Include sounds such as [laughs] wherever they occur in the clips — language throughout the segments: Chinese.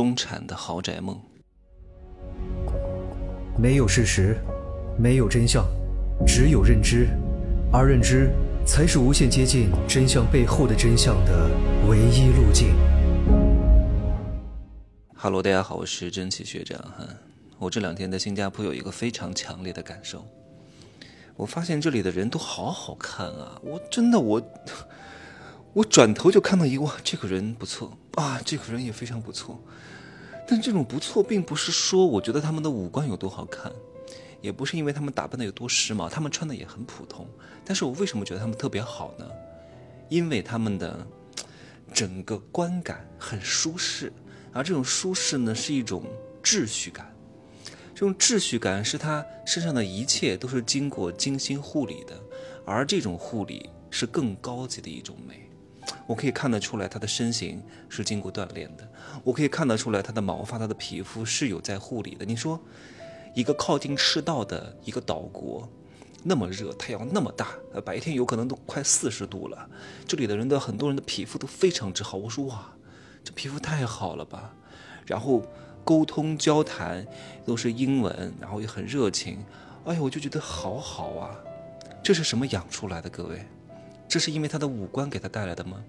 中产的豪宅梦。没有事实，没有真相，只有认知，而认知才是无限接近真相背后的真相的唯一路径。哈喽，大家好，我是真奇学长哈。我这两天在新加坡有一个非常强烈的感受，我发现这里的人都好好看啊！我真的我。我转头就看到一个哇，这个人不错啊，这个人也非常不错。但这种不错，并不是说我觉得他们的五官有多好看，也不是因为他们打扮的有多时髦，他们穿的也很普通。但是我为什么觉得他们特别好呢？因为他们的整个观感很舒适，而这种舒适呢，是一种秩序感。这种秩序感是他身上的一切都是经过精心护理的，而这种护理是更高级的一种美。我可以看得出来，他的身形是经过锻炼的。我可以看得出来，他的毛发、他的皮肤是有在护理的。你说，一个靠近赤道的一个岛国，那么热，太阳那么大，呃，白天有可能都快四十度了。这里的人的很多人的皮肤都非常之好。我说哇，这皮肤太好了吧？然后沟通交谈都是英文，然后也很热情。哎呀，我就觉得好好啊。这是什么养出来的，各位？这是因为他的五官给他带来的吗？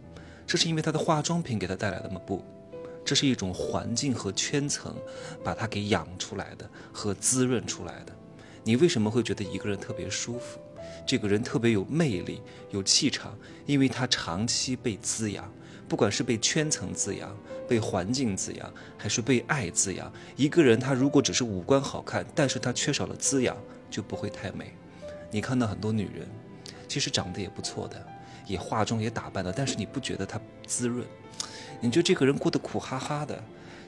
这是因为他的化妆品给他带来的吗？不，这是一种环境和圈层把他给养出来的和滋润出来的。你为什么会觉得一个人特别舒服？这个人特别有魅力、有气场，因为他长期被滋养，不管是被圈层滋养、被环境滋养，还是被爱滋养。一个人他如果只是五官好看，但是他缺少了滋养，就不会太美。你看到很多女人。其实长得也不错的，也化妆也打扮的，但是你不觉得她滋润？你觉得这个人过得苦哈哈的，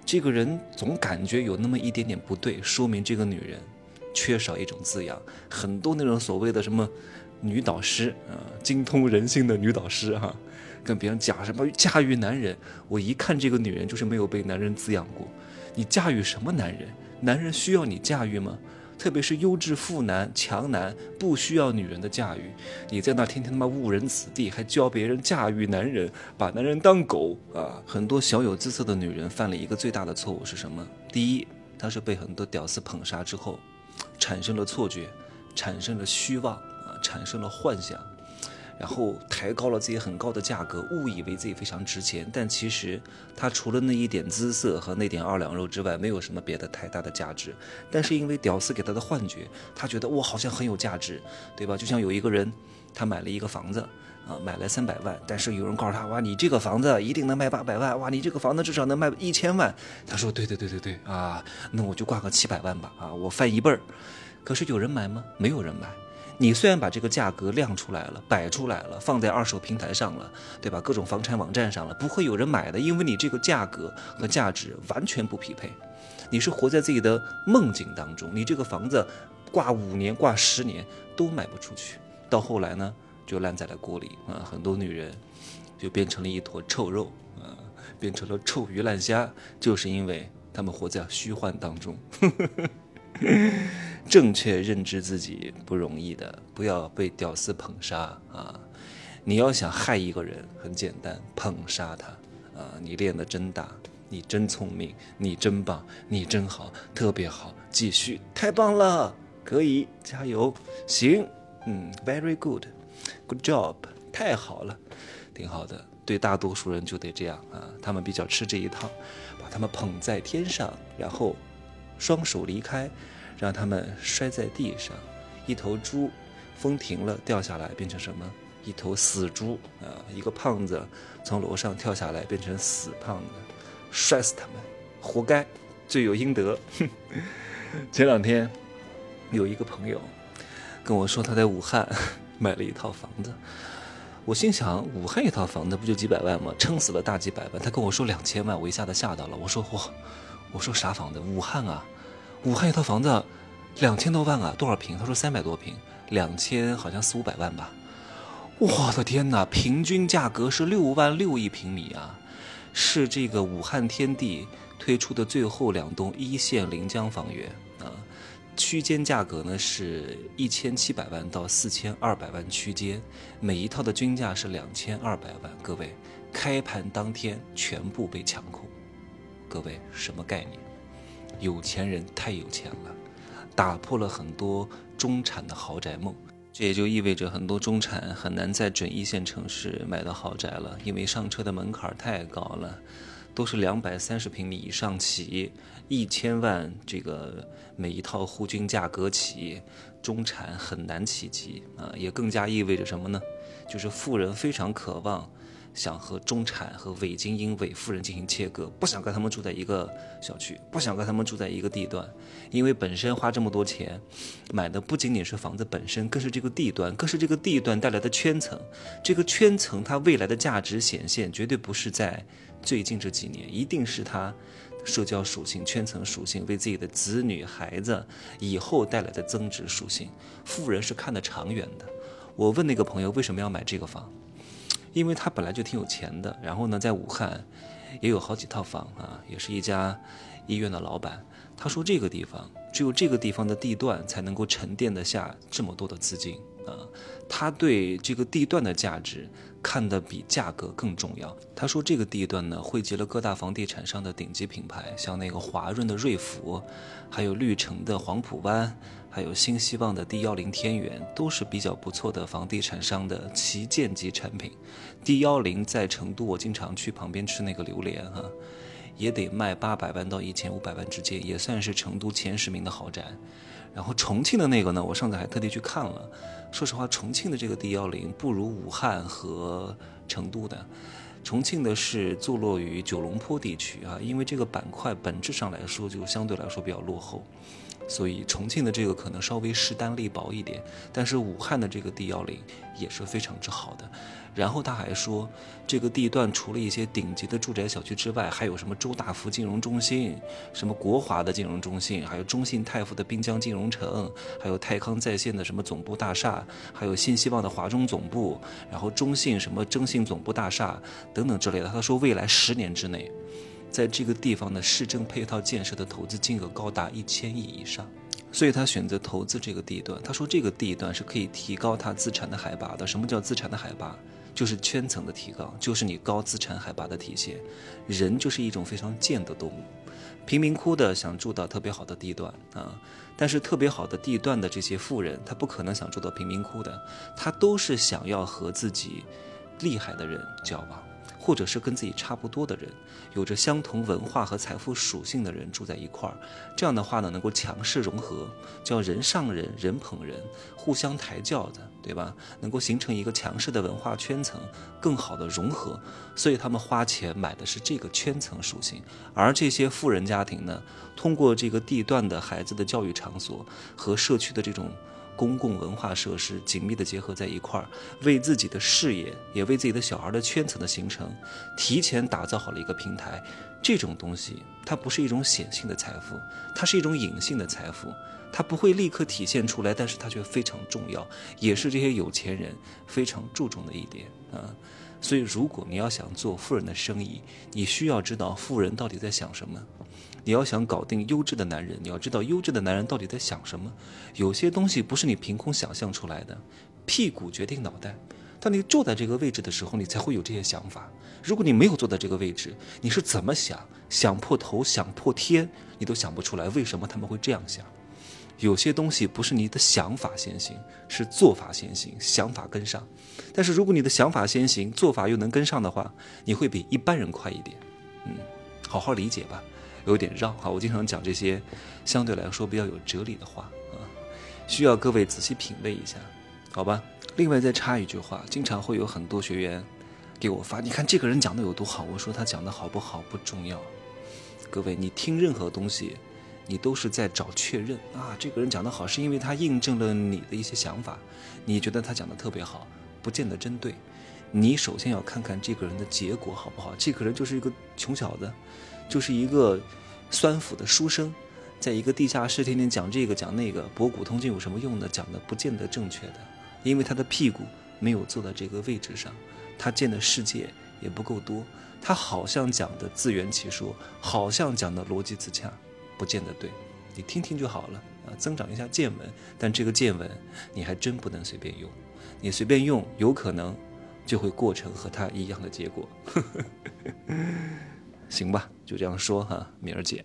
这个人总感觉有那么一点点不对，说明这个女人缺少一种滋养。很多那种所谓的什么女导师啊，精通人性的女导师哈，跟别人讲什么驾驭男人，我一看这个女人就是没有被男人滋养过。你驾驭什么男人？男人需要你驾驭吗？特别是优质富男、强男，不需要女人的驾驭。你在那天天他妈误人子弟，还教别人驾驭男人，把男人当狗啊！很多小有姿色的女人犯了一个最大的错误是什么？第一，她是被很多屌丝捧杀之后，产生了错觉，产生了虚妄啊，产生了幻想。然后抬高了自己很高的价格，误以为自己非常值钱，但其实他除了那一点姿色和那点二两肉之外，没有什么别的太大的价值。但是因为屌丝给他的幻觉，他觉得我好像很有价值，对吧？就像有一个人，他买了一个房子，啊，买了三百万，但是有人告诉他，哇，你这个房子一定能卖八百万，哇，你这个房子至少能卖一千万。他说，对对对对对，啊，那我就挂个七百万吧，啊，我翻一倍儿。可是有人买吗？没有人买。你虽然把这个价格亮出来了、摆出来了、放在二手平台上了，对吧？各种房产网站上了，不会有人买的，因为你这个价格和价值完全不匹配。你是活在自己的梦境当中，你这个房子挂五年、挂十年都卖不出去，到后来呢，就烂在了锅里啊！很多女人就变成了一坨臭肉啊，变成了臭鱼烂虾，就是因为他们活在虚幻当中。[laughs] 正确认知自己不容易的，不要被屌丝捧杀啊！你要想害一个人，很简单，捧杀他啊！你练得真大，你真聪明，你真棒，你真好，特别好，继续，太棒了，可以，加油，行，嗯，very good，good job，太好了，挺好的。对大多数人就得这样啊，他们比较吃这一套，把他们捧在天上，然后。双手离开，让他们摔在地上。一头猪，风停了掉下来，变成什么？一头死猪啊！一个胖子从楼上跳下来，变成死胖子，摔死他们，活该，罪有应得。[laughs] 前两天有一个朋友跟我说，他在武汉 [laughs] 买了一套房子。我心想，武汉一套房子不就几百万吗？撑死了大几百万。他跟我说两千万，我一下子吓到了。我说嚯，我说啥房子？武汉啊！武汉一套房子，两千多万啊，多少平？他说三百多平，两千好像四五百万吧。我的天哪，平均价格是六万六一平米啊，是这个武汉天地推出的最后两栋一线临江房源啊。区间价格呢是一千七百万到四千二百万区间，每一套的均价是两千二百万。各位，开盘当天全部被抢空。各位什么概念？有钱人太有钱了，打破了很多中产的豪宅梦。这也就意味着很多中产很难在准一线城市买到豪宅了，因为上车的门槛太高了，都是两百三十平米以上起，一千万这个每一套户均价格起，中产很难企及啊，也更加意味着什么呢？就是富人非常渴望。想和中产和伪精英、伪富人进行切割，不想跟他们住在一个小区，不想跟他们住在一个地段，因为本身花这么多钱买的不仅仅是房子本身，更是这个地段，更是这个地段带来的圈层。这个圈层它未来的价值显现，绝对不是在最近这几年，一定是它社交属性、圈层属性为自己的子女孩子以后带来的增值属性。富人是看得长远的。我问那个朋友为什么要买这个房？因为他本来就挺有钱的，然后呢，在武汉也有好几套房啊，也是一家医院的老板。他说这个地方只有这个地方的地段才能够沉淀得下这么多的资金啊。他对这个地段的价值看得比价格更重要。他说这个地段呢，汇集了各大房地产商的顶级品牌，像那个华润的瑞福，还有绿城的黄浦湾。还有新希望的 D 幺零天元都是比较不错的房地产商的旗舰级产品。D 幺零在成都，我经常去旁边吃那个榴莲哈，也得卖八百万到一千五百万之间，也算是成都前十名的豪宅。然后重庆的那个呢，我上次还特地去看了。说实话，重庆的这个 D 幺零不如武汉和成都的。重庆的是坐落于九龙坡地区啊，因为这个板块本质上来说就相对来说比较落后。所以重庆的这个可能稍微势单力薄一点，但是武汉的这个 D 幺零也是非常之好的。然后他还说，这个地段除了一些顶级的住宅小区之外，还有什么周大福金融中心、什么国华的金融中心，还有中信泰富的滨江金融城，还有泰康在线的什么总部大厦，还有新希望的华中总部，然后中信什么征信总部大厦等等之类的。他说未来十年之内。在这个地方的市政配套建设的投资金额高达一千亿以上，所以他选择投资这个地段。他说这个地段是可以提高他资产的海拔的。什么叫资产的海拔？就是圈层的提高，就是你高资产海拔的体现。人就是一种非常贱的动物，贫民窟的想住到特别好的地段啊，但是特别好的地段的这些富人，他不可能想住到贫民窟的，他都是想要和自己厉害的人交往。或者是跟自己差不多的人，有着相同文化和财富属性的人住在一块儿，这样的话呢，能够强势融合，叫人上人，人捧人，互相抬轿的，对吧？能够形成一个强势的文化圈层，更好的融合。所以他们花钱买的是这个圈层属性，而这些富人家庭呢，通过这个地段的孩子的教育场所和社区的这种。公共文化设施紧密的结合在一块儿，为自己的事业，也为自己的小孩的圈层的形成，提前打造好了一个平台。这种东西，它不是一种显性的财富，它是一种隐性的财富，它不会立刻体现出来，但是它却非常重要，也是这些有钱人非常注重的一点啊。所以，如果你要想做富人的生意，你需要知道富人到底在想什么。你要想搞定优质的男人，你要知道优质的男人到底在想什么。有些东西不是你凭空想象出来的，屁股决定脑袋。当你坐在这个位置的时候，你才会有这些想法。如果你没有坐在这个位置，你是怎么想？想破头，想破天，你都想不出来为什么他们会这样想。有些东西不是你的想法先行，是做法先行，想法跟上。但是如果你的想法先行，做法又能跟上的话，你会比一般人快一点。嗯，好好理解吧。有点绕哈，我经常讲这些相对来说比较有哲理的话啊，需要各位仔细品味一下，好吧？另外再插一句话，经常会有很多学员给我发，你看这个人讲的有多好，我说他讲的好不好不重要，各位你听任何东西，你都是在找确认啊，这个人讲得好是因为他印证了你的一些想法，你觉得他讲的特别好，不见得真对，你首先要看看这个人的结果好不好，这个人就是一个穷小子。就是一个酸腐的书生，在一个地下室天天讲这个讲那个，博古通今有什么用呢？讲的不见得正确的，因为他的屁股没有坐在这个位置上，他见的世界也不够多，他好像讲的自圆其说，好像讲的逻辑自洽，不见得对，你听听就好了啊，增长一下见闻。但这个见闻你还真不能随便用，你随便用有可能就会过成和他一样的结果。[laughs] 行吧，就这样说哈，敏儿姐。